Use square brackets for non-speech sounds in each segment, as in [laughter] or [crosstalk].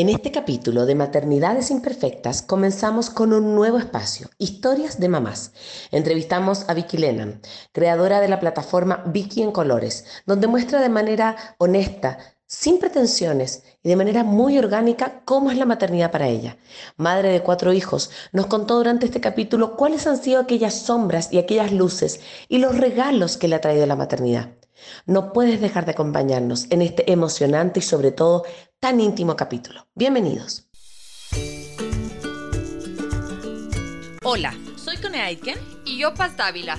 En este capítulo de Maternidades Imperfectas comenzamos con un nuevo espacio, Historias de Mamás. Entrevistamos a Vicky Lennon, creadora de la plataforma Vicky en Colores, donde muestra de manera honesta, sin pretensiones y de manera muy orgánica cómo es la maternidad para ella. Madre de cuatro hijos, nos contó durante este capítulo cuáles han sido aquellas sombras y aquellas luces y los regalos que le ha traído la maternidad. No puedes dejar de acompañarnos en este emocionante y sobre todo tan íntimo capítulo. Bienvenidos. Hola, soy Cone Aitken y yo Paz Dávila.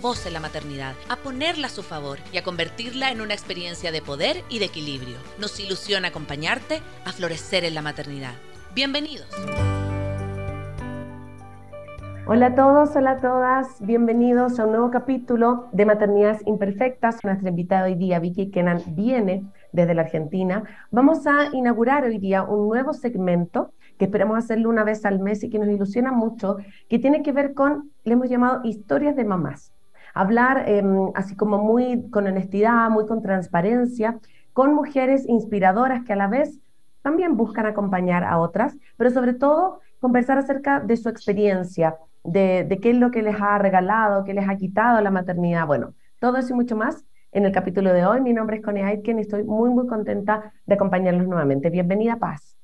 voz en la maternidad, a ponerla a su favor y a convertirla en una experiencia de poder y de equilibrio. Nos ilusiona acompañarte a florecer en la maternidad. Bienvenidos. Hola a todos, hola a todas, bienvenidos a un nuevo capítulo de Maternidades Imperfectas. Nuestra invitada hoy día, Vicky Kenan, viene desde la Argentina. Vamos a inaugurar hoy día un nuevo segmento que esperamos hacerlo una vez al mes y que nos ilusiona mucho, que tiene que ver con, le hemos llamado historias de mamás. Hablar em, así como muy con honestidad, muy con transparencia, con mujeres inspiradoras que a la vez también buscan acompañar a otras, pero sobre todo conversar acerca de su experiencia, de, qué es lo que les ha regalado, qué les ha quitado la maternidad. Bueno, todo eso y mucho más en el capítulo de hoy. Mi nombre es Connie Aitken y estoy muy, muy contenta de acompañarlos nuevamente. Bienvenida, Paz.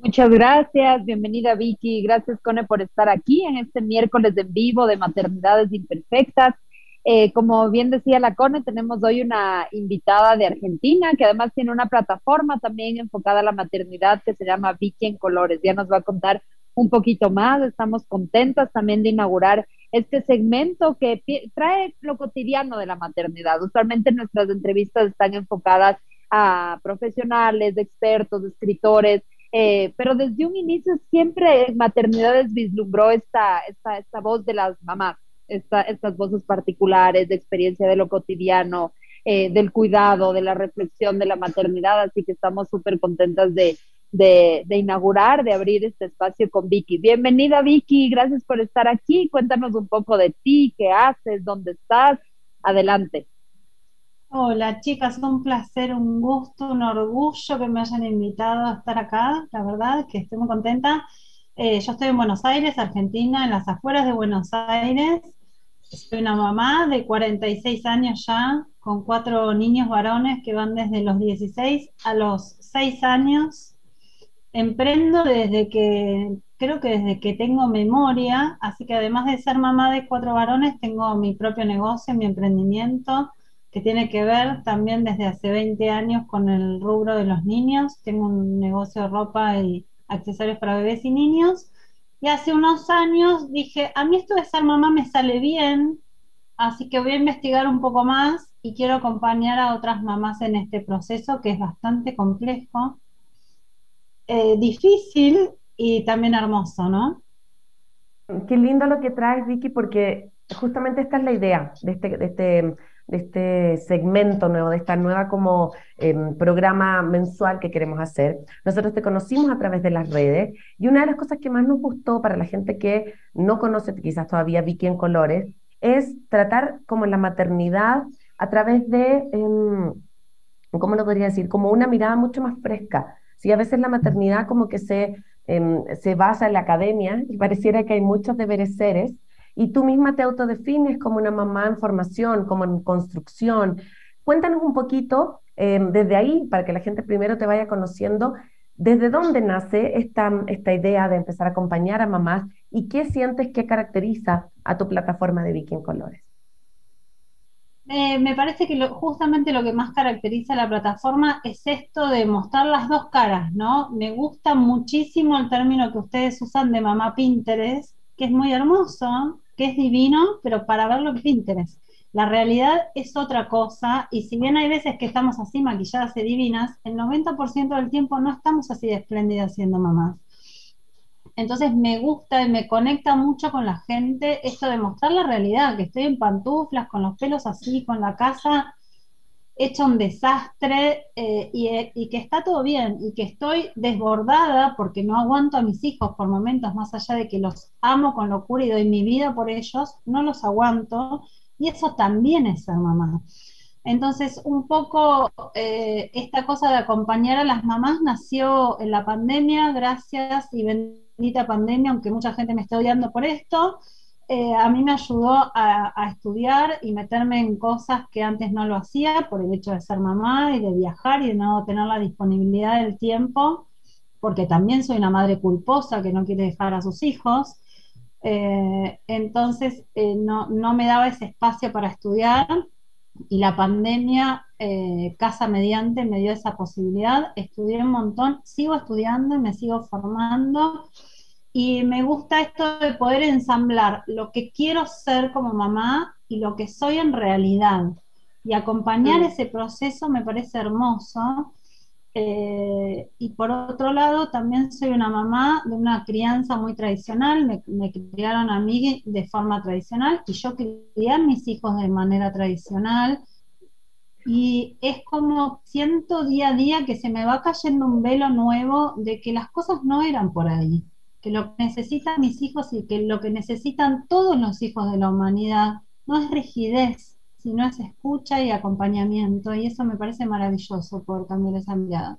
Muchas gracias, bienvenida Vicky, gracias Cone por estar aquí en este miércoles en vivo de Maternidades Imperfectas. Eh, como bien decía la Cone, tenemos hoy una invitada de Argentina que además tiene una plataforma también enfocada a la maternidad que se llama Vicky en Colores. Ya nos va a contar un poquito más, estamos contentas también de inaugurar este segmento que trae lo cotidiano de la maternidad. Usualmente nuestras entrevistas están enfocadas a profesionales, expertos, escritores, eh, pero desde un inicio siempre en maternidades vislumbró esta, esta, esta voz de las mamás, esta, estas voces particulares de experiencia de lo cotidiano, eh, del cuidado, de la reflexión de la maternidad, así que estamos súper contentas de, de, de, inaugurar, de abrir este espacio con Vicky. Bienvenida Vicky, gracias por estar aquí, cuéntanos un poco de ti, qué haces, dónde estás, adelante. Hola chicas, un placer, un gusto, un orgullo que me hayan invitado a estar acá, la verdad que estoy muy contenta. Eh, yo estoy en Buenos Aires, Argentina, en las afueras de Buenos Aires. Soy una mamá de 46 años ya, con cuatro niños varones que van desde los 16 a los 6 años. Emprendo desde que, creo que desde que tengo memoria, así que además de ser mamá de cuatro varones, tengo mi propio negocio, mi emprendimiento que tiene que ver también desde hace 20 años con el rubro de los niños. Tengo un negocio de ropa y accesorios para bebés y niños. Y hace unos años dije, a mí esto de ser mamá me sale bien, así que voy a investigar un poco más y quiero acompañar a otras mamás en este proceso que es bastante complejo, eh, difícil y también hermoso, ¿no? Qué lindo lo que traes, Vicky, porque justamente esta es la idea de este, de este de este segmento nuevo, de esta nueva como em, programa mensual que queremos hacer. Nosotros te conocimos a través de las redes y una de las cosas que más nos gustó para la gente que no conoce quizás todavía Vicky en colores es tratar como la maternidad a través de, em, ¿cómo lo podría decir? Como una mirada mucho más fresca. Si a veces la maternidad como que se, em, se basa en la academia y pareciera que hay muchos deberes seres, y tú misma te autodefines como una mamá en formación, como en construcción. Cuéntanos un poquito em, desde ahí, para que la gente primero te vaya conociendo, desde dónde nace esta, esta idea de empezar a acompañar a mamás y qué sientes que caracteriza a tu plataforma de en Colores. me parece que justamente lo que más caracteriza a la plataforma es esto de mostrar las dos caras, ¿no? Me gusta muchísimo el término que ustedes usan de mamá Pinterest, que es muy hermoso, que es divino, pero para verlo en Pinterest. La realidad es otra cosa y si bien hay veces que estamos así maquilladas y divinas, el 90% del tiempo no estamos así de espléndidas siendo mamás. Entonces me gusta y me conecta mucho con la gente esto de mostrar la realidad, que estoy en pantuflas, con los pelos así, con la casa hecha un desastre eh, y, que está todo bien y que estoy desbordada porque no aguanto a mis hijos por momentos, más allá de que los amo con locura y doy mi vida por ellos, no los aguanto y eso también es ser mamá. Entonces, un poco eh, esta cosa de acompañar a las mamás nació en la pandemia, gracias y bendita pandemia, aunque mucha gente me esté odiando por esto. Eh, a mí me ayudó a, estudiar y meterme en cosas que antes no lo hacía por el hecho de ser mamá y de viajar y de no tener la disponibilidad del tiempo, porque también soy una madre culposa que no quiere dejar a sus hijos. Eh, entonces eh, no, no, me daba ese espacio para estudiar y la pandemia, casa mediante, me dio esa posibilidad. Estudié un montón, sigo estudiando y me sigo formando y me gusta esto de poder ensamblar lo que quiero ser como mamá y lo que soy en realidad. Y acompañar ese proceso me parece hermoso. Eh, y por otro lado, también soy una mamá de una crianza muy tradicional, me, me, criaron a mí de forma tradicional y yo crié a mis hijos de manera tradicional. Y es como siento día a día que se me va cayendo un velo nuevo de que las cosas no eran por ahí lo que necesitan mis hijos y que lo que necesitan todos los hijos de la humanidad no es rigidez, sino es escucha y acompañamiento. Y eso me parece maravilloso por cambiar esa mirada.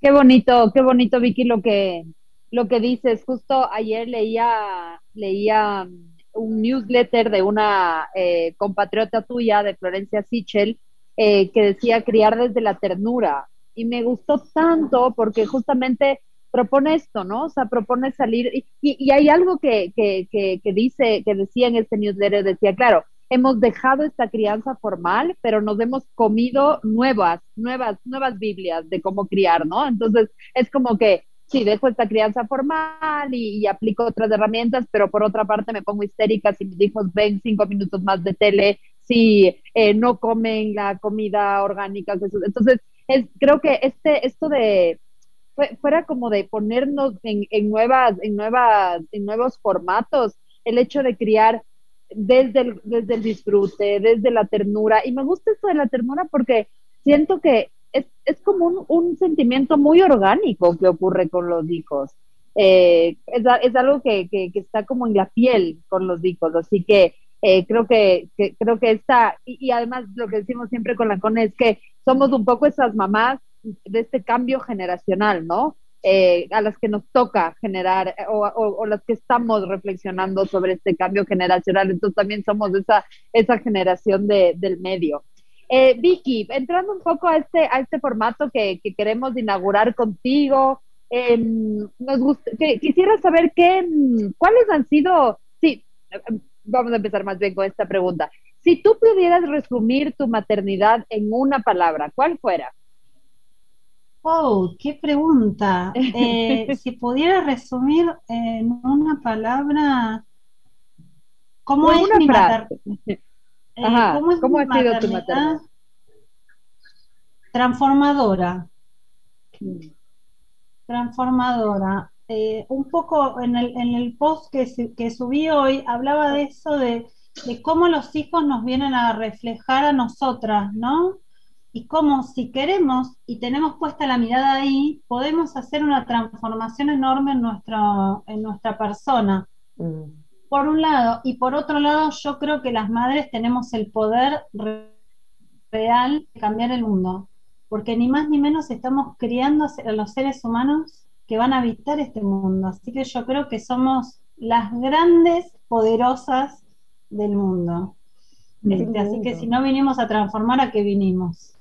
Qué bonito, qué bonito, Vicky, lo que, lo que dices. Justo ayer leía, leía un newsletter de una eh, compatriota tuya, de Florencia Sichel, eh, que decía criar desde la ternura. Y me gustó tanto porque justamente propone esto, ¿no? O sea, propone salir, y, y hay algo que, que, que, dice, que decía en este newsletter, decía, claro, hemos dejado esta crianza formal, pero nos hemos comido nuevas, nuevas, nuevas Biblias de cómo criar, ¿no? Entonces, es como que, sí, dejo esta crianza formal y, aplico otras herramientas, pero por otra parte me pongo histérica si mis hijos ven cinco minutos más de tele, si eh, no comen la comida orgánica. Entonces, es, creo que este, esto de fuera como de ponernos en, en, nuevas, en, nuevas, en nuevos formatos, el hecho de criar desde el, desde el disfrute, desde la ternura. Y me gusta esto de la ternura porque siento que es, es como un, un, sentimiento muy orgánico que ocurre con los hijos. Eh, es, es, algo que, que, que, está como en la piel con los hijos, así que eh, creo que, que, creo que está, y, y, además lo que decimos siempre con la CONE es que somos un poco esas mamás de este cambio generacional, ¿no? Eh, a las que nos toca generar eh, o, las que estamos reflexionando sobre este cambio generacional. Entonces también somos esa, esa generación de, del medio. Eh, Vicky, entrando un poco a este, a este formato que, que queremos inaugurar contigo, em, nos que, quisiera saber qué, cuáles han sido, sí, vamos a empezar más bien con esta pregunta. Si tú pudieras resumir tu maternidad en una palabra, ¿cuál fuera? Oh, qué pregunta. Eh, [laughs] si pudiera resumir en una palabra, ¿cómo es mi maternidad? ¿cómo, ha sido tu maternidad? Transformadora. Transformadora. Eh, un poco en el, en el post que, que subí hoy hablaba de eso, de, de cómo los hijos nos vienen a reflejar a nosotras, ¿no? Y cómo si queremos y tenemos puesta la mirada ahí, podemos hacer una transformación enorme en, nuestro, en nuestra persona. Mm. Por un lado, y por otro lado, yo creo que las madres tenemos el poder real de cambiar el mundo, porque ni más ni menos estamos criando a los seres humanos que van a habitar este mundo. Así que yo creo que somos las grandes poderosas del mundo. Este, así que si no vinimos a transformar, ¿a qué vinimos?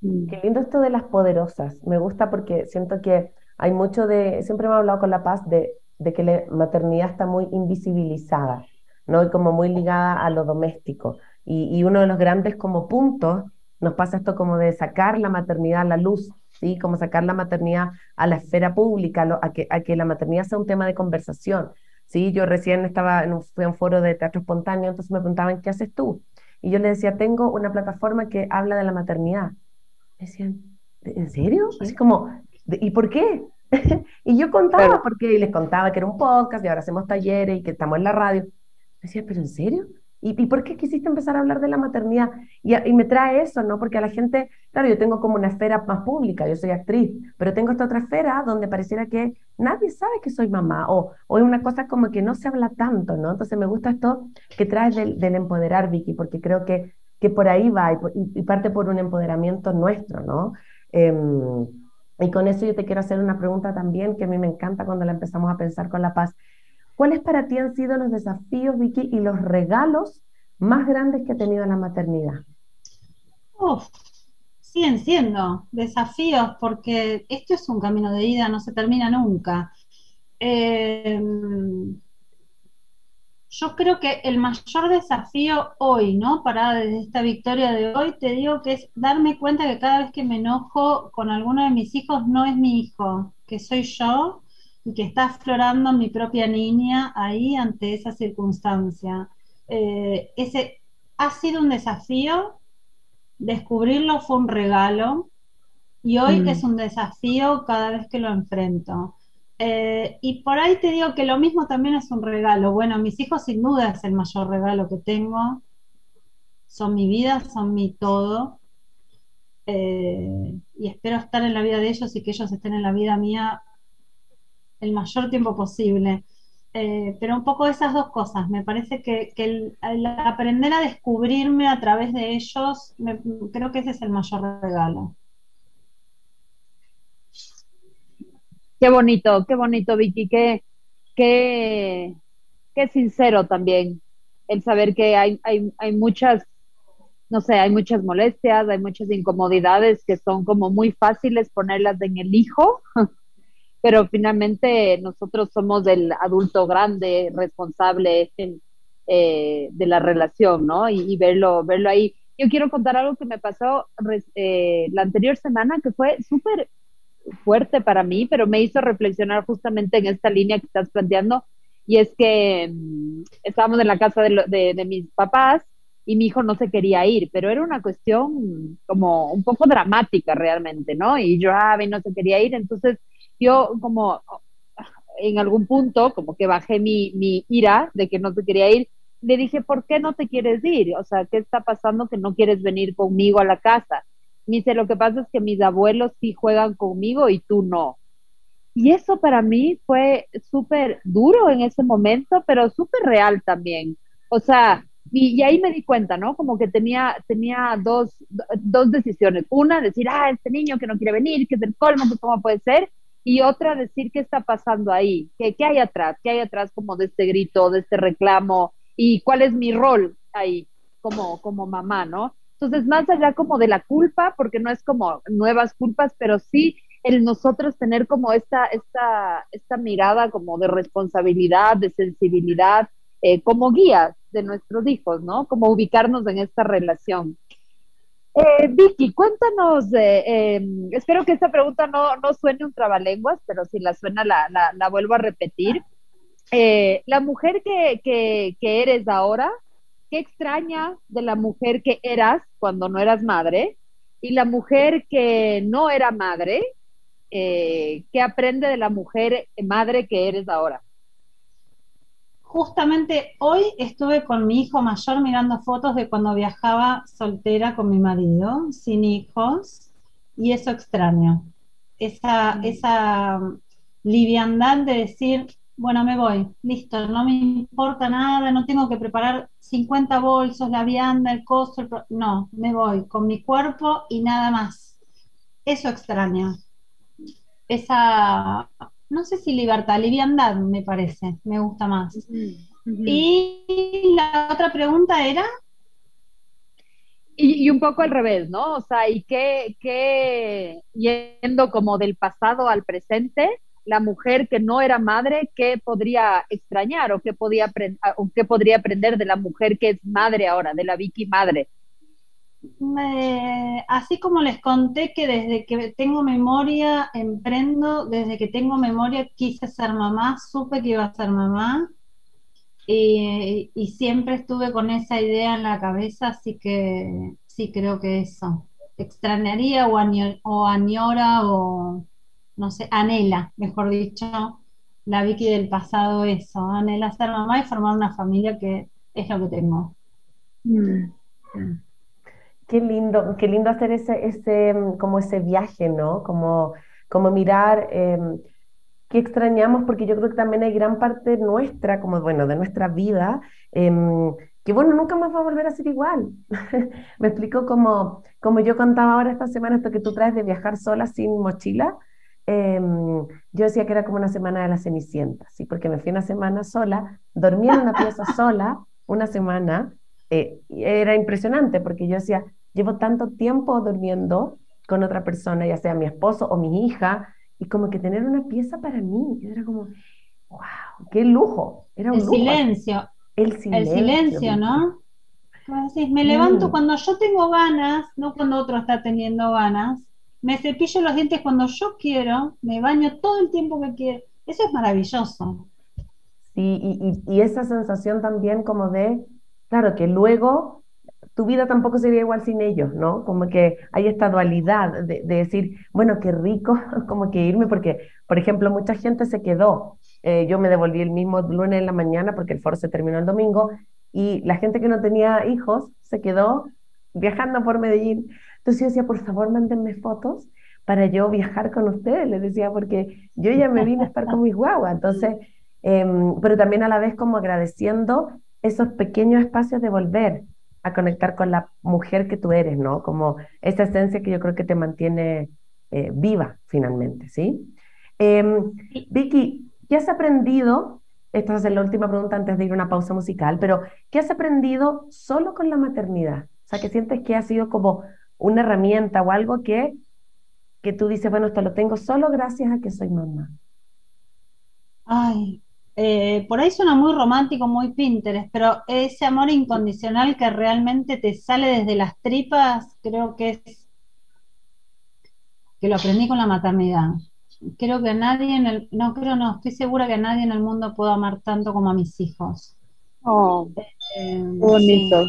Mm. Qué lindo esto de las poderosas. Me gusta porque siento que hay mucho de, siempre me he hablado con La Paz de, de que la maternidad está muy invisibilizada, ¿no? Y como muy ligada a lo doméstico. Y, y, uno de los grandes como puntos nos pasa esto como de sacar la maternidad a la luz, ¿sí? Como sacar la maternidad a la esfera pública, a, que, a que la maternidad sea un tema de conversación. ¿sí? Yo recién estaba en un, fui a un foro de teatro espontáneo, entonces me preguntaban, ¿qué haces tú? Y yo le decía, tengo una plataforma que habla de la maternidad. Decían, ¿en serio? Así como, ¿y por qué? [laughs] y yo contaba, porque les contaba que era un podcast y ahora hacemos talleres y que estamos en la radio. Me decía, ¿pero en serio? ¿Y, por qué quisiste empezar a hablar de la maternidad? Y, y, me trae eso, ¿no? Porque a la gente, claro, yo tengo como una esfera más pública, yo soy actriz, pero tengo esta otra esfera donde pareciera que nadie sabe que soy mamá, o, o es una cosa como que no se habla tanto, ¿no? Entonces me gusta esto que traes del, del empoderar, Vicky, porque creo que, que por ahí va y, parte por un empoderamiento nuestro, ¿no? Em, y con eso yo te quiero hacer una pregunta también que a mí me encanta cuando la empezamos a pensar con la paz. ¿Cuáles para ti han sido los desafíos, Vicky, y los regalos más grandes que ha tenido la maternidad? Uf, siguen siendo desafíos porque esto es un camino de ida, no se termina nunca. Em, yo creo que el mayor desafío hoy, ¿no? Para desde esta victoria de hoy, te digo que es darme cuenta que cada vez que me enojo con alguno de mis hijos no es mi hijo, que soy yo y que está aflorando mi propia niña ahí ante esa circunstancia. Eh, ese ha sido un desafío, descubrirlo fue un regalo y hoy mm. es un desafío cada vez que lo enfrento. Eh, y por ahí te digo que lo mismo también es un regalo. Bueno, mis hijos sin duda es el mayor regalo que tengo. Son mi vida, son mi todo. Eh, y espero estar en la vida de ellos y que ellos estén en la vida mía el mayor tiempo posible. Eh, pero un poco esas dos cosas. Me parece que, el, aprender a descubrirme a través de ellos, creo que ese es el mayor regalo. Qué bonito, qué bonito, Vicky, qué, qué, qué sincero también el saber que hay, hay, hay muchas, no sé, hay muchas molestias, hay muchas incomodidades que son como muy fáciles ponerlas en el hijo [laughs] pero finalmente nosotros somos el adulto grande, responsable eh, de la relación, ¿no? Y, verlo, verlo ahí. Yo quiero contar algo que me pasó eh, la anterior semana que fue súper fuerte para mí, pero me hizo reflexionar justamente en esta línea que estás planteando, y es que mm, estábamos en la casa de, de, mis papás y mi hijo no se quería ir, pero era una cuestión como un poco dramática realmente, ¿no? Y yo, ah, no se quería ir, entonces yo como en algún punto, como que bajé mi, mi ira de que no te quería ir, le dije, ¿por qué no te quieres ir? O sea, ¿qué está pasando que no quieres venir conmigo a la casa? Me dice, lo que pasa es que mis abuelos sí juegan conmigo y tú no. Y eso para mí fue súper duro en ese momento, pero súper real también. O sea, y, ahí me di cuenta, ¿no? Como que tenía, tenía dos, dos decisiones. Una, decir, ah, este niño que no quiere venir, que es el colmo, que cómo puede ser y otra decir qué está pasando ahí, qué, qué hay atrás, qué hay atrás como de este grito, de este reclamo y cuál es mi rol ahí como, como mamá, ¿no? Entonces, más allá como de la culpa, porque no es como nuevas culpas, pero sí el nosotros tener como esta, esta, esta mirada como de responsabilidad, de sensibilidad, eh, como guías de nuestros hijos, ¿no? Como ubicarnos en esta relación. Eh, Vicky, cuéntanos, eh, em, espero que esta pregunta no, no, suene un trabalenguas, pero si la suena la, la, vuelvo a repetir. Eh, la mujer que, que, eres ahora, ¿qué extraña de la mujer que eras cuando no eras madre? Y la mujer que no era madre, ¿qué aprende de la mujer madre que eres ahora? Justamente hoy estuve con mi hijo mayor mirando fotos de cuando viajaba soltera con mi marido, sin hijos, y eso extraño. Esa, mm. esa liviandad de decir, bueno, me voy, listo, no me importa nada, no tengo que preparar 50 bolsos, la vianda, el costo, no, me voy con mi cuerpo y nada más. Eso extraño. Esa no sé si libertad, liviandad me parece, me gusta más. Y la otra pregunta era... Y, un poco al revés, ¿no? O sea, ¿y qué, qué, yendo como del pasado al presente, la mujer que no era madre, qué podría extrañar o qué, podía qué podría aprender de la mujer que es madre ahora, de la Vicky madre? así como les conté que desde que tengo memoria emprendo, desde que tengo memoria quise ser mamá, supe que iba a ser mamá, y, y siempre estuve con esa idea en la cabeza, así que sí creo que eso. Extrañaría o, o añora o, no sé, anhela, mejor dicho, la Vicky del pasado eso, anhela ser mamá y formar una familia que es lo que tengo. Mm. Qué lindo, qué lindo hacer ese, ese, como ese viaje, ¿no? Como, como mirar em, qué extrañamos, porque yo creo que también hay gran parte nuestra, como bueno, de nuestra vida, em, que bueno, nunca más va a volver a ser igual. [laughs] Me explico como, como yo contaba ahora esta semana, esto que tú traes de viajar sola sin mochila. Em, yo decía que era como una semana de la Cenicienta, ¿sí? Porque me fui una semana sola, dormí en una pieza [laughs] sola una semana, eh, era impresionante porque yo decía, llevo tanto tiempo durmiendo con otra persona, ya sea mi esposo o mi hija, y como que tener una pieza para mí, era como, wow, qué lujo. Era un el silencio. El silencio. El silencio, ¿no? me levanto cuando yo tengo ganas, no cuando otro está teniendo ganas. Me cepillo los dientes cuando yo quiero, me baño todo el tiempo que quiero. Eso es maravilloso. Sí, y, esa sensación también como de, claro, que luego tu vida tampoco sería igual sin ellos, ¿no? Como que hay esta dualidad de, decir, bueno, qué rico, [laughs] como que irme, porque, por ejemplo, mucha gente se quedó. Eh, yo me devolví el mismo lunes en la mañana porque el foro se terminó el domingo y la gente que no tenía hijos se quedó viajando por Medellín. Entonces yo decía, por favor, mándenme fotos para yo viajar con ustedes, les decía, porque yo ya me vine a estar con mis guaguas. Entonces, em, pero también a la vez como agradeciendo esos pequeños espacios de volver, a conectar con la mujer que tú eres, ¿no? Como esa esencia que yo creo que te mantiene eh, viva finalmente, ¿sí? Em, Vicky, ¿qué has aprendido? Esta es la última pregunta antes de ir a una pausa musical, pero ¿qué has aprendido solo con la maternidad? O sea, que sientes que ha sido como una herramienta o algo que, que tú dices, bueno, esto lo tengo solo gracias a que soy mamá. Ay, eh, por ahí suena muy romántico, muy Pinterest, pero ese amor incondicional que realmente te sale desde las tripas, creo que es que lo aprendí con la maternidad. Creo que nadie en el, no creo, no, estoy segura que nadie en el mundo pueda amar tanto como a mis hijos. Oh, eh, bonito.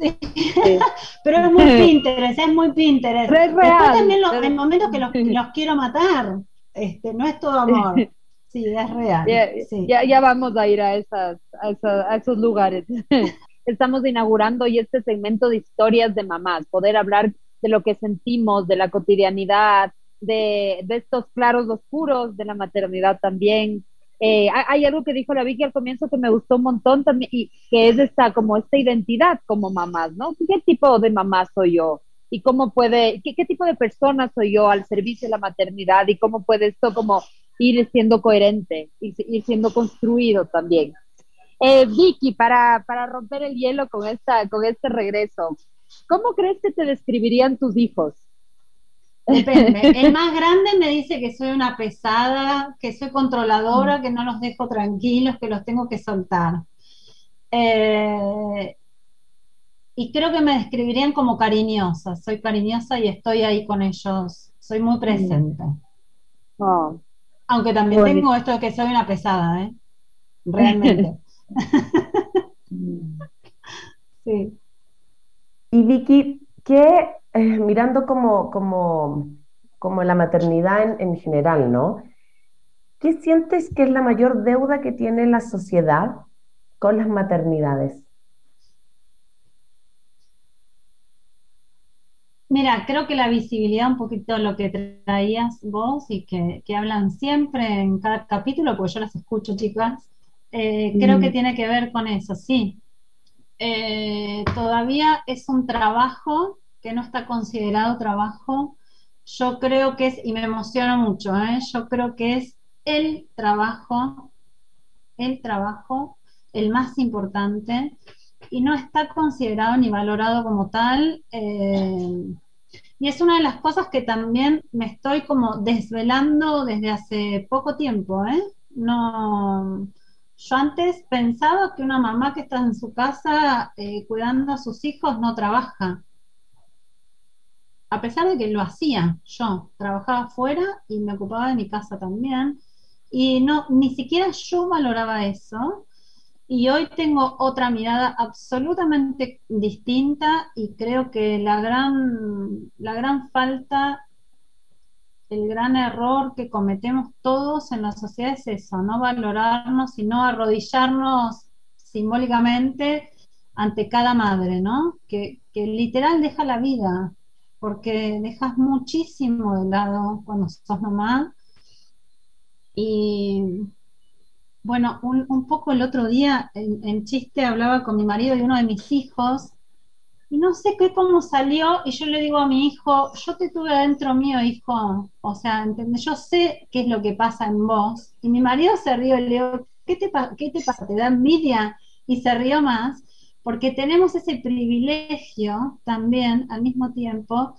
[laughs] pero es muy Pinterest, es muy Pinterest. Es real. también hay momentos que los, los quiero matar. Este, no es todo amor. [laughs] Sí, es real. Ya, ya, vamos a ir a, esas, a, esos lugares. [laughs] Estamos inaugurando hoy este segmento de historias de mamás, poder hablar de lo que sentimos, de la cotidianidad, de, de estos claros oscuros, de la maternidad también. Eh, hay algo que dijo la Vicky al comienzo que me gustó un montón también, y que es esta, como esta identidad como mamás, ¿no? ¿Qué tipo de mamá soy yo? y cómo puede, qué, tipo de persona soy yo al servicio de la maternidad y cómo puede esto como ir siendo coherente, ir, ir siendo construido también. Eh, Vicky, para, para romper el hielo con, esta, con este regreso, ¿cómo crees que te describirían tus hijos? Depende. El más grande me dice que soy una pesada, que soy controladora, que no los dejo tranquilos, que los tengo que soltar. Eh, y creo que me describirían como cariñosa. Soy cariñosa y estoy ahí con ellos. Soy muy presente. Oh. Aunque también tengo esto de que soy una pesada, ¿eh? Realmente. [laughs] [laughs] sí. Y Vicky, ¿qué, eh, mirando como, como, como la maternidad en, en general, ¿no? ¿Qué sientes que es la mayor deuda que tiene la sociedad con las maternidades? Mira, creo que la visibilidad, un poquito lo que traías vos y que, hablan siempre en cada capítulo, porque yo las escucho, chicas, eh, creo que mm. tiene que ver con eso, sí. Eh, todavía es un trabajo que no está considerado trabajo. Yo creo que es, y me emociona mucho, ¿eh? yo creo que es el trabajo, el trabajo, el más importante y no está considerado ni valorado como tal. Eh, y es una de las cosas que también me estoy como desvelando desde hace poco tiempo, ¿eh? No, yo antes pensaba que una mamá que está en su casa cuidando a sus hijos no trabaja. A pesar de que lo hacía yo, trabajaba fuera y me ocupaba de mi casa también. Y no, ni siquiera yo valoraba eso Y hoy tengo otra mirada absolutamente distinta y creo que la gran, la gran falta, el gran error que cometemos todos en la sociedad es eso, no valorarnos y no arrodillarnos simbólicamente ante cada madre, ¿no? Que, que literal deja la vida, porque dejas muchísimo de lado cuando sos mamá. Y bueno, un, poco el otro día en, chiste hablaba con mi marido y uno de mis hijos, y no sé qué cómo salió, y yo le digo a mi hijo, yo te tuve adentro mío, hijo, o sea, ¿entendés? Yo sé qué es lo que pasa en vos. Y mi marido se rió y le digo, ¿qué te, qué te pasa? ¿Te da envidia? Y se rió más, porque tenemos ese privilegio también al mismo tiempo,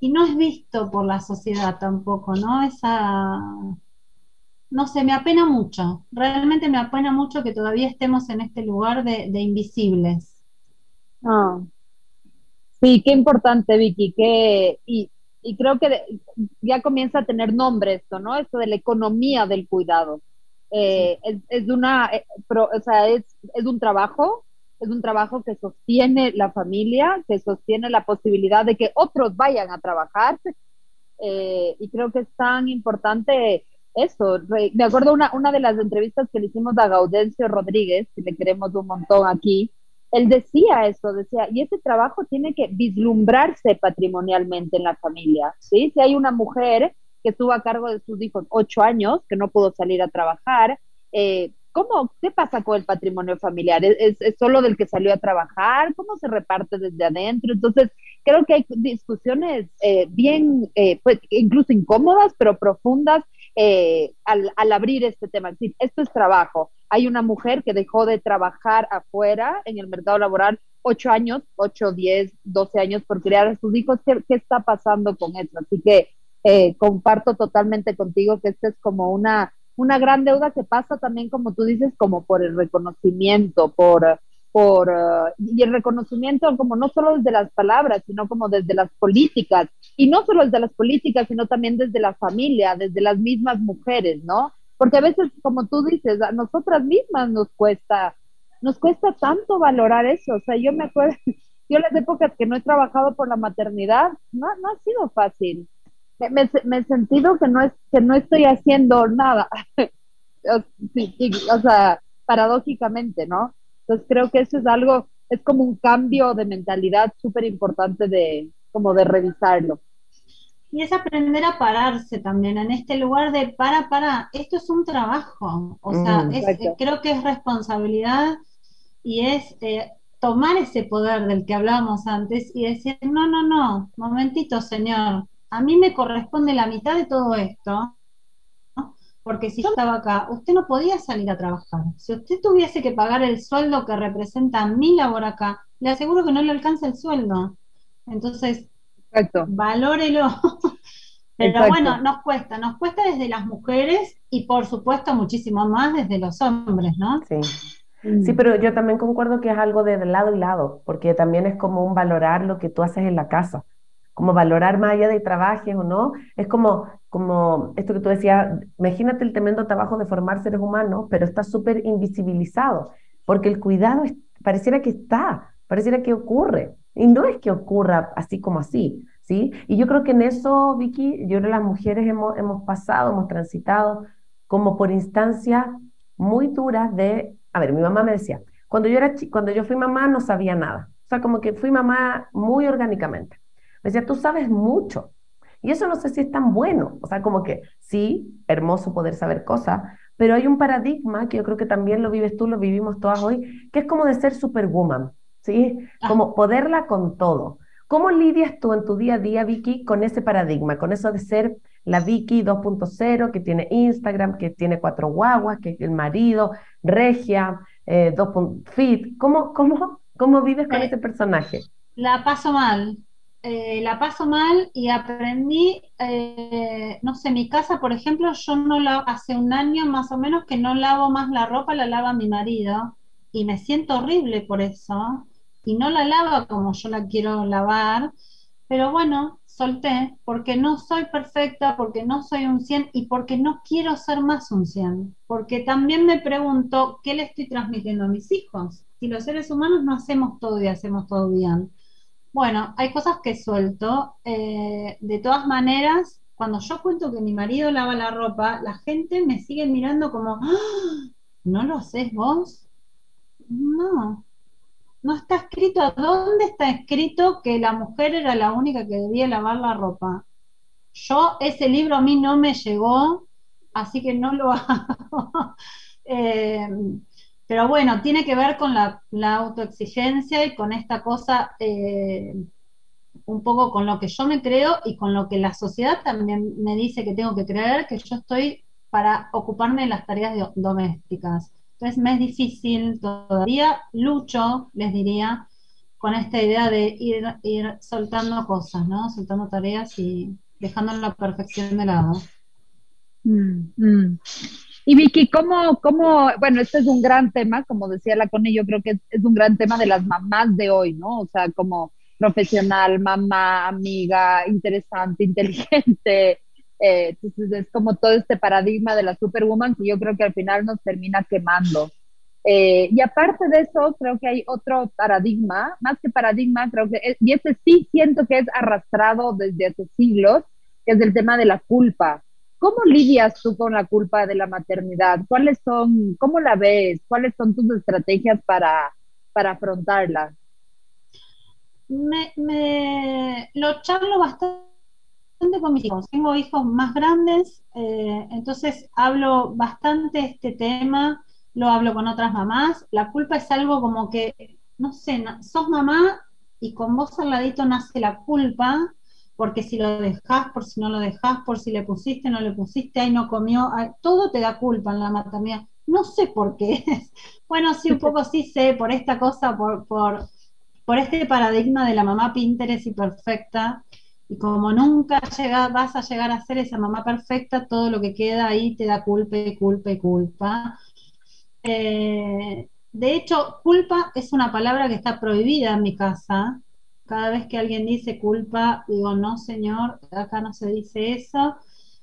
y no es visto por la sociedad tampoco, ¿no? Esa no sé, me apena mucho. Realmente me apena mucho que todavía estemos en este lugar de, invisibles. Ah. Sí, qué importante, Vicky. Que, y, creo que ya comienza a tener nombre esto, ¿no? Esto de la economía del cuidado. Eh, es, una, eh, o sea, es, es un trabajo, es un trabajo que sostiene la familia, que sostiene la posibilidad de que otros vayan a trabajar. Eh, y creo que es tan importante eso, me acuerdo una, una de las entrevistas que le hicimos a Gaudencio Rodríguez, que le queremos un montón aquí, él decía eso, decía, y ese trabajo tiene que vislumbrarse patrimonialmente en la familia, ¿sí? Si hay una mujer que estuvo a cargo de sus hijos ocho años, que no pudo salir a trabajar, eh, ¿cómo, qué pasa con el patrimonio familiar? ¿Es, solo del que salió a trabajar? ¿Cómo se reparte desde adentro? Entonces, creo que hay discusiones eh, bien, eh, pues, incluso incómodas, pero profundas eh, al, abrir este tema. Es decir, esto es trabajo. Hay una mujer que dejó de trabajar afuera en el mercado laboral ocho años, ocho, diez, doce años por criar a sus hijos. ¿Qué, está pasando con eso? Así que eh, comparto totalmente contigo que esta es como una, una gran deuda que pasa también, como tú dices, como por el reconocimiento, por por uh, y el reconocimiento como no solo desde las palabras, sino como desde las políticas, y no solo desde las políticas, sino también desde la familia, desde las mismas mujeres, ¿no? Porque a veces, como tú dices, a nosotras mismas nos cuesta, nos cuesta tanto valorar eso, o sea, yo me acuerdo, [laughs] yo las épocas que no he trabajado por la maternidad, no, no ha sido fácil. Me, me, he sentido que no, es, que no estoy haciendo nada. [laughs] o sea, paradójicamente, ¿no? Entonces creo que eso es algo, es como un cambio de mentalidad súper importante de, como de revisarlo. Y es aprender a pararse también en este lugar de para, para, esto es un trabajo, o sea, mm, creo que es responsabilidad y es eh, tomar ese poder del que hablábamos antes y decir, no, no, no, momentito, señor, a mí me corresponde la mitad de todo esto, porque si yo estaba acá, usted no podía salir a trabajar. Si usted tuviese que pagar el sueldo que representa mi labor acá, le aseguro que no le alcanza el sueldo. Entonces, Exacto. valórelo. [laughs] Pero bueno, nos cuesta, nos cuesta desde las mujeres y por supuesto muchísimo más desde los hombres, ¿no? Sí. Mm. Sí, pero yo también concuerdo que es algo de lado y lado, porque también es como un valorar lo que tú haces en la casa, como valorar más allá de trabajes o no, es como como esto que tú decías, imagínate el tremendo trabajo de formar seres humanos, pero está súper invisibilizado, porque el cuidado pareciera que está, pareciera que ocurre, y no es que ocurra así como así, ¿sí? Y yo creo que en eso, Vicky, yo creo que las mujeres hemos, hemos pasado, hemos transitado como por instancias muy duras de, a ver, mi mamá me decía, cuando yo, era, cuando yo fui mamá no sabía nada, o sea, como que fui mamá muy orgánicamente. Me decía, tú sabes mucho, y eso no sé si es tan bueno, o sea, como que sí, hermoso poder saber cosas, pero hay un paradigma que yo creo que también lo vives tú, lo vivimos todas hoy, que es como de ser superwoman, ¿sí? Ah. Como poderla con todo. ¿Cómo lidias tú en tu día a día, Vicky, con ese paradigma, con eso de ser la Vicky 2.0, que tiene Instagram, que tiene cuatro guaguas, que el marido, regia, eh, fit? ¿Cómo, cómo, ¿Cómo vives con eh, ese personaje? La paso mal, eh, la paso mal y aprendí, eh, no sé, mi casa, por ejemplo, yo no la, hace un año más o menos que no lavo más la ropa, la lava mi marido y me siento horrible por eso y no la lava como yo la quiero lavar, pero bueno, solté porque no soy perfecta, porque no soy un 100 y porque no quiero ser más un 100. Porque también me pregunto, ¿qué le estoy transmitiendo a mis hijos? Si los seres humanos no hacemos todo y hacemos todo bien. Bueno, hay cosas que suelto. Eh, de todas maneras, cuando yo cuento que mi marido lava la ropa, la gente me sigue mirando como, ¡Ah! ¿no lo haces vos? No, no está escrito, ¿dónde está escrito que la mujer era la única que debía lavar la ropa? Yo, ese libro a mí no me llegó, así que no lo [laughs] hago. Eh, pero bueno, tiene que ver con la, autoexigencia y con esta cosa, eh, un poco con lo que yo me creo y con lo que la sociedad también me dice que tengo que creer, que yo estoy para ocuparme de las tareas domésticas. Entonces me es difícil todavía, lucho, les diría, con esta idea de ir, ir soltando cosas, ¿no? Soltando tareas y dejando la perfección de lado. Mm, mm. Y Vicky, ¿cómo, ¿cómo, bueno, este es un gran tema, como decía la Cone, yo creo que es, un gran tema de las mamás de hoy, ¿no? O sea, como profesional, mamá, amiga, interesante, [laughs] inteligente. Eh, entonces es como todo este paradigma de la superwoman que yo creo que al final nos termina quemando. Eh, y aparte de eso, creo que hay otro paradigma, más que paradigma, creo que, y ese sí siento que es arrastrado desde hace siglos, que es el tema de la culpa. ¿Cómo lidias tú con la culpa de la maternidad? ¿Cuáles son, cómo la ves? ¿Cuáles son tus estrategias para, para afrontarla? Me, me, lo charlo bastante con mis hijos. Tengo hijos más grandes, eh, entonces hablo bastante este tema, lo hablo con otras mamás. La culpa es algo como que, no sé, sos mamá y con vos al ladito nace la culpa porque si lo dejás, por si no lo dejás, por si le pusiste, no le pusiste, ahí no comió, todo te da culpa en la maternidad. No sé por qué. [laughs] Bueno, sí, un poco sí sé, por esta cosa, por, por, por este paradigma de la mamá Pinterest y perfecta, y como nunca vas a llegar a ser esa mamá perfecta, todo lo que queda ahí te da culpa y culpa culpa. Eh, de hecho, culpa es una palabra que está prohibida en mi casa, cada vez que alguien dice culpa, digo, no, señor, acá no se dice eso.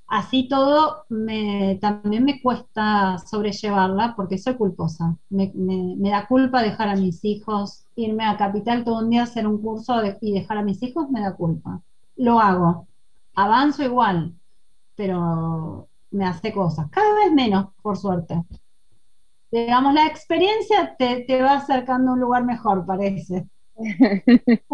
Así todo, me, también me cuesta sobrellevarla porque soy culposa. Me, da culpa dejar a mis hijos, irme a Capital todo un día a hacer un curso y dejar a mis hijos, me da culpa. Lo hago. Avanzo igual, pero me hace cosas. Cada vez menos, por suerte. Digamos, la experiencia te, te va acercando a un lugar mejor, parece. [laughs]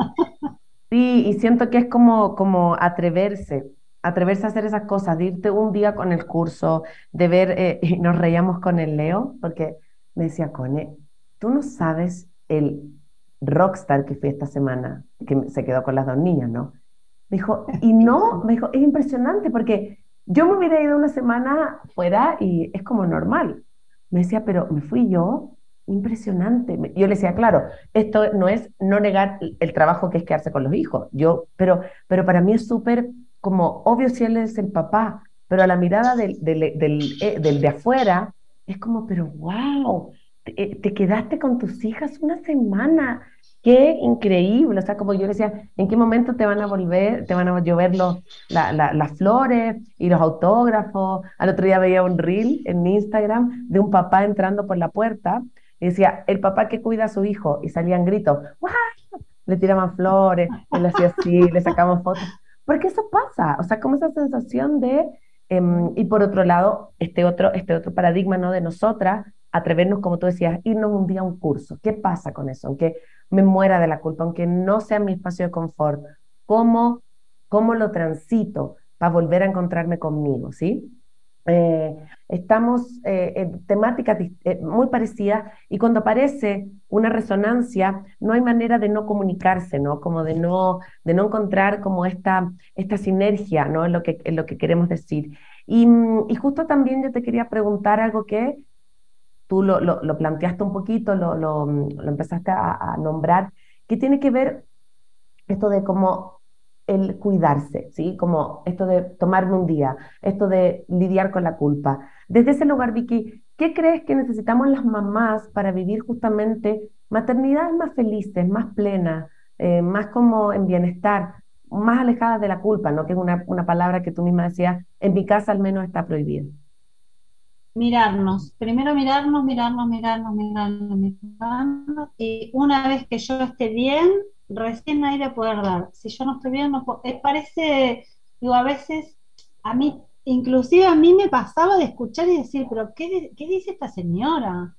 Sí, y siento que es como, como atreverse, atreverse a hacer esas cosas, de irte un día con el curso, de ver, eh, [laughs] y nos reíamos con el Leo, porque me decía, Cone, tú no sabes el rockstar que fui esta semana, que se quedó con las dos niñas, ¿no? Me dijo, y [laughs] no, me dijo, es impresionante porque yo me hubiera ido una semana fuera y es como normal. Me decía, pero me fui yo impresionante. Yo le decía, claro, esto no es no negar el trabajo que es quedarse con los hijos, yo, pero, pero para mí es súper como obvio si él es el papá, pero a la mirada del, del, eh, de afuera es como, pero wow, te, te, quedaste con tus hijas una semana, qué increíble, o sea, como yo le decía, ¿en qué momento te van a volver, te van a llover los, las flores y los autógrafos? Al otro día veía un reel en Instagram de un papá entrando por la puerta y decía, el papá que cuida a su hijo, y salían gritos, le tiraban flores, él hacía así, le sacamos fotos, porque eso pasa, o sea, como esa sensación de, em, y por otro lado, este otro, este otro paradigma, ¿no? De nosotras, atrevernos, como tú decías, irnos un día a un curso, ¿qué pasa con eso? Aunque me muera de la culpa, aunque no sea mi espacio de confort, ¿cómo, cómo lo transito para volver a encontrarme conmigo, ¿sí? Eh, estamos eh, en temáticas eh, muy parecidas y cuando aparece una resonancia no hay manera de no comunicarse, ¿no? Como de no, de no encontrar como esta, esta sinergia, ¿no? En lo que, lo que queremos decir. Y, y justo también yo te quería preguntar algo que tú lo, lo, planteaste un poquito, lo, lo, empezaste a, a nombrar, que tiene que ver esto de cómo el cuidarse, ¿sí? Como esto de tomarme un día, esto de lidiar con la culpa. Desde ese lugar, Vicky, ¿qué crees que necesitamos las mamás para vivir justamente maternidades más felices, más plenas, eh, más como en bienestar? más alejadas de la culpa, ¿no? Que es una, una palabra que tú misma decías, en mi casa al menos está prohibida. Mirarnos, primero mirarnos, mirarnos, mirarnos, mirarnos, mirarnos, y una vez que yo esté bien, recién aire poder dar. Si yo no estoy bien, no puedo. Eh, parece, digo, a veces, a mí, inclusive a mí me pasaba de escuchar y decir, pero ¿qué, qué dice esta señora?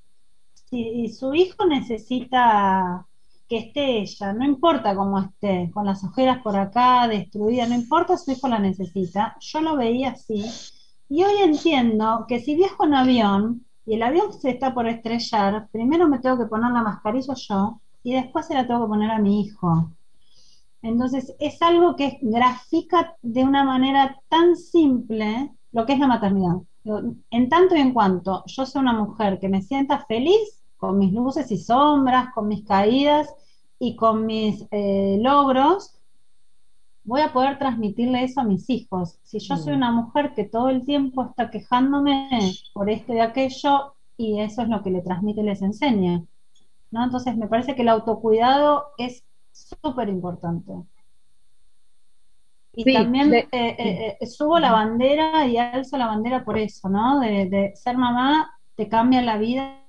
Si su hijo necesita que esté ella, no importa cómo esté, con las ojeras por acá, destruida, no importa, su hijo la necesita. Yo lo veía así. Y hoy entiendo que si viajo en avión y el avión se está por estrellar, primero me tengo que poner la mascarilla yo y después se la tengo que poner a mi hijo. Entonces es algo que grafica de una manera tan simple lo que es la maternidad. En tanto y en cuanto yo soy una mujer que me sienta feliz, con mis luces y sombras, con mis caídas y con mis eh, logros, voy a poder transmitirle eso a mis hijos. Si yo soy una mujer que todo el tiempo está quejándome por esto y aquello, y eso es lo que le transmite y les enseña. ¿No? Entonces me parece que el autocuidado es súper importante. Y también eh, eh, subo la bandera y alzo la bandera por eso, ¿no? De, de ser mamá te cambia la vida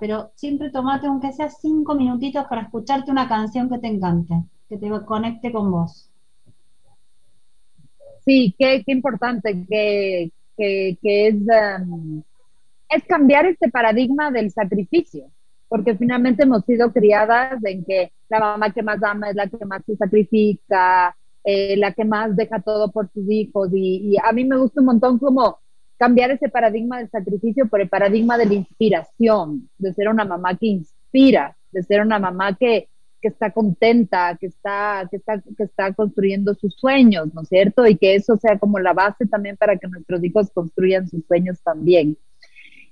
pero siempre tomate aunque sea cinco minutitos para escucharte una canción que te encante, que te conecte con vos. Sí, qué, qué importante que, que, es, um, es cambiar este paradigma del sacrificio, porque finalmente hemos sido criadas en que la mamá que más ama es la que más se sacrifica, eh, la que más deja todo por sus hijos, y, y a mí me gusta un montón como cambiar ese paradigma del sacrificio por el paradigma de la inspiración, de ser una mamá que inspira, de ser una mamá que, que está contenta, que está, que, está, que está construyendo sus sueños, ¿no es cierto? Y que eso sea como la base también para que nuestros hijos construyan sus sueños también.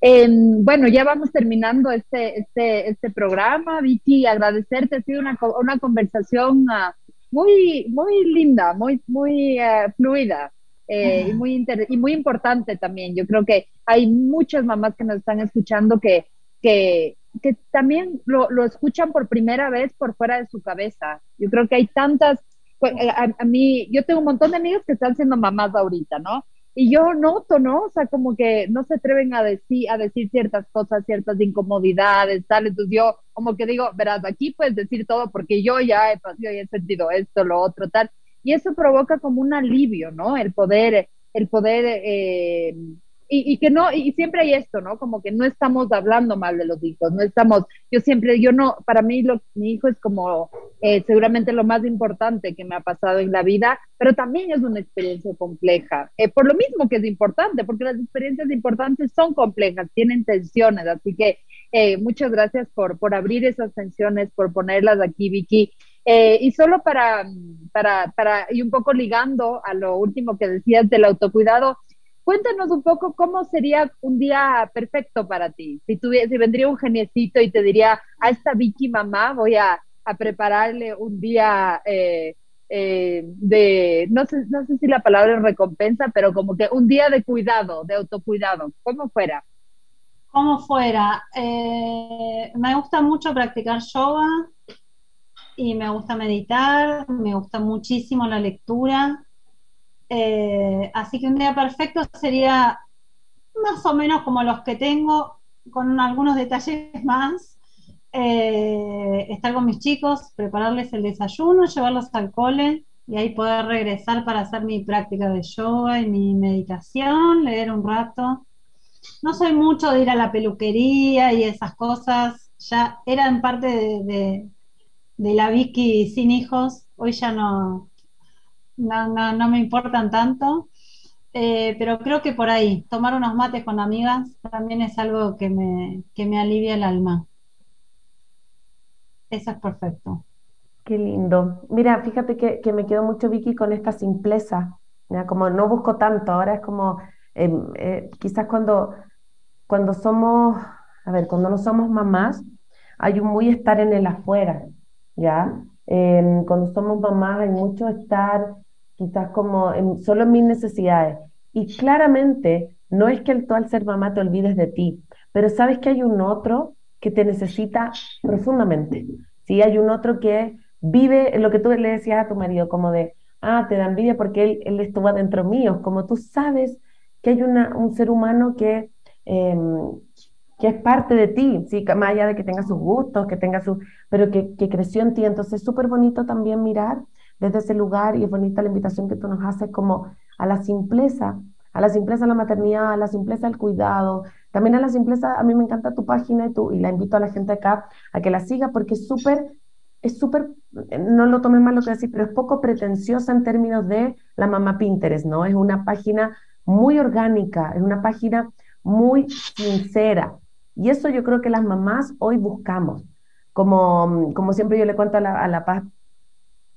Em, bueno, ya vamos terminando este, este, este programa, Vicky, agradecerte, ha sido una, una conversación uh, muy, muy linda, muy, muy uh, fluida. Eh, y, muy y muy importante también. Yo creo que hay muchas mamás que nos están escuchando que, que, que también lo, lo, escuchan por primera vez por fuera de su cabeza. Yo creo que hay tantas, pues, eh, a, a, mí, yo tengo un montón de amigas que están siendo mamás ahorita, ¿no? Y yo noto, ¿no? O sea, como que no se atreven a decir, a decir ciertas cosas, ciertas incomodidades, tal. Entonces yo como que digo, verás, aquí puedes decir todo porque yo ya he, yo ya he sentido esto, lo otro, tal y eso provoca como un alivio, ¿no? El poder, el poder, eh, y, que no, y siempre hay esto, ¿no? Como que no estamos hablando mal de los hijos, no estamos, yo siempre, yo no, para mí lo, mi hijo es como eh, seguramente lo más importante que me ha pasado en la vida, pero también es una experiencia compleja, eh, por lo mismo que es importante, porque las experiencias importantes son complejas, tienen tensiones, así que muchas gracias por, por abrir esas tensiones, por ponerlas aquí, Vicky. Eh, y solo para, para, para, y un poco ligando a lo último que decías del autocuidado, cuéntanos un poco cómo sería un día perfecto para ti. Si, tuviera, si vendría un geniecito y te diría, a esta Vicky mamá voy a, prepararle un día eh, eh, de, no sé, no sé si la palabra es recompensa, pero como que un día de cuidado, de autocuidado, ¿cómo fuera? Como fuera, me gusta mucho practicar yoga, y me gusta meditar, me gusta muchísimo la lectura. Eh, así que un día perfecto sería más o menos como los que tengo, con algunos detalles más. Eh, estar con mis chicos, prepararles el desayuno, llevarlos al cole y ahí poder regresar para hacer mi práctica de yoga y mi meditación, leer un rato. No soy mucho de ir a la peluquería y esas cosas, ya eran parte de, de la Vicky sin hijos, hoy ya no, no, me importan tanto, eh, pero creo que por ahí, tomar unos mates con amigas también es algo que me, que me alivia el alma. Eso es perfecto. Qué lindo. Mira, fíjate que, me quedo mucho, Vicky, con esta simpleza. Como no busco tanto, ahora es como, em, eh, quizás cuando, cuando somos, a ver, cuando no somos mamás, hay un muy estar en el afuera, ¿ya? cuando somos mamás hay mucho estar quizás como solo en mis necesidades. Y claramente no es que tú al ser mamá te olvides de ti, pero sabes que hay un otro que te necesita profundamente. ¿sí? Hay un otro que vive lo que tú le decías a tu marido, como de, ah, te da envidia porque él, él estuvo adentro mío, como tú sabes que hay una, un ser humano que, em, que es parte de ti, ¿sí? más allá de que tenga sus gustos, que tenga su, pero que, que creció en ti, entonces es súper bonito también mirar desde ese lugar y es bonita la invitación que tú nos haces como a la simpleza, a la simpleza de la maternidad, a la simpleza del cuidado, también a la simpleza, a mí me encanta tu página y, tú, y la invito a la gente acá a que la siga porque es súper, es súper, no lo tomes mal lo que decís, pero es poco pretenciosa en términos de la mamá Pinterest, ¿no? Es una página muy orgánica, es una página muy sincera. Y eso yo creo que las mamás hoy buscamos. Como, como siempre yo le cuento a la, a la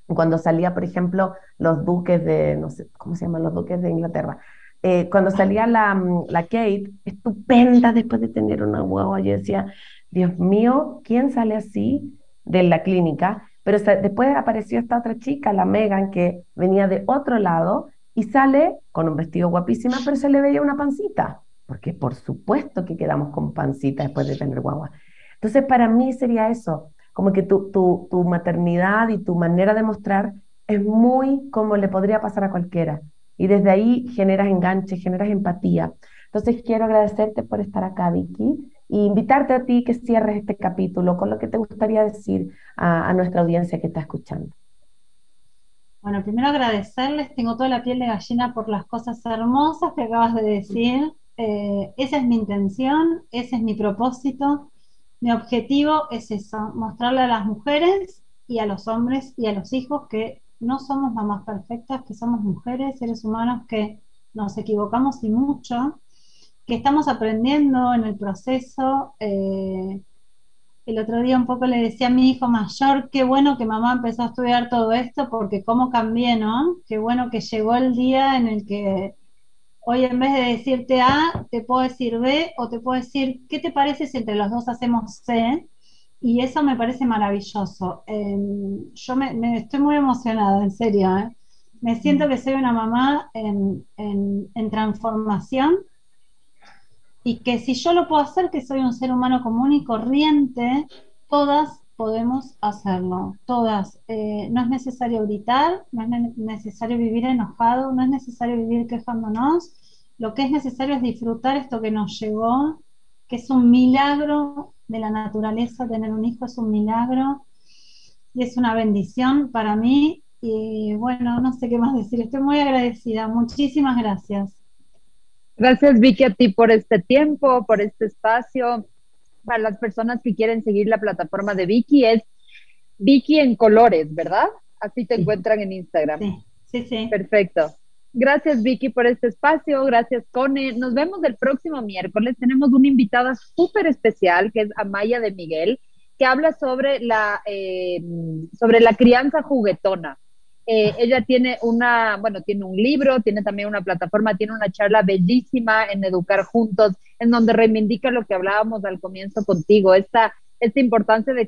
cuando salía, por ejemplo, los duques de, no sé, ¿cómo se llaman los duques de Inglaterra? Eh, cuando salía la, la, Kate, estupenda después de tener una guagua, yo decía, Dios mío, ¿quién sale así de la clínica? Pero después apareció esta otra chica, la Megan, que venía de otro lado y sale con un vestido guapísima, pero se le veía una pancita, porque por supuesto que quedamos con pancita después de tener guagua. Entonces, para mí sería eso, como que tu, tu, tu maternidad y tu manera de mostrar es muy como le podría pasar a cualquiera. Y desde ahí generas enganche, generas empatía. Entonces quiero agradecerte por estar acá, Vicky, e invitarte a ti que cierres este capítulo con lo que te gustaría decir a, nuestra audiencia que está escuchando. Bueno, primero agradecerles, tengo toda la piel de gallina por las cosas hermosas que acabas de decir. Eh, esa es mi intención, ese es mi propósito. Mi objetivo es eso, mostrarle a las mujeres y a los hombres y a los hijos que no somos mamás perfectas, que somos mujeres, seres humanos que nos equivocamos y mucho, que estamos aprendiendo en el proceso. Eh, el otro día un poco le decía a mi hijo mayor, qué bueno que mamá empezó a estudiar todo esto, porque cómo cambié, ¿no? Qué bueno que llegó el día en el que Hoy en vez de decirte A, te puedo decir B o te puedo decir, ¿qué te parece si entre los dos hacemos C? Y eso me parece maravilloso. Em, yo me, estoy muy emocionada, en serio. ¿eh? Me siento que soy una mamá en, en transformación y que si yo lo puedo hacer, que soy un ser humano común y corriente, todas podemos hacerlo, todas. Eh, no es necesario gritar, no es necesario vivir enojado, no es necesario vivir quejándonos. Lo que es necesario es disfrutar esto que nos llegó, que es un milagro de la naturaleza. Tener un hijo es un milagro y es una bendición para mí. Y bueno, no sé qué más decir. Estoy muy agradecida. Muchísimas gracias. Gracias Vicky a ti por este tiempo, por este espacio para las personas que quieren seguir la plataforma de Vicky es Vicky en colores, ¿verdad? Así te encuentran en Instagram. Sí, sí, sí. Perfecto. Gracias Vicky por este espacio, gracias Cone. Nos vemos el próximo miércoles. Tenemos una invitada súper especial que es Amaya de Miguel, que habla sobre la, eh, sobre la crianza juguetona. Eh, ella tiene una, bueno, tiene un libro, tiene también una plataforma, tiene una charla bellísima en Educar Juntos, en donde reivindica lo que hablábamos al comienzo contigo, esta, esta importancia de,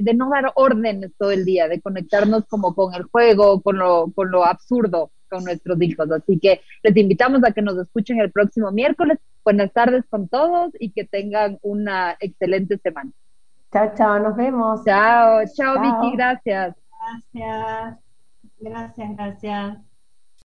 de, no dar órdenes todo el día, de conectarnos como con el juego, con lo, con lo absurdo con nuestros hijos. Así que les invitamos a que nos escuchen el próximo miércoles. Buenas tardes con todos y que tengan una excelente semana. Chao, chao, nos vemos. Chao, chao, chao. Vicky, gracias. Gracias. Gracias, gracias.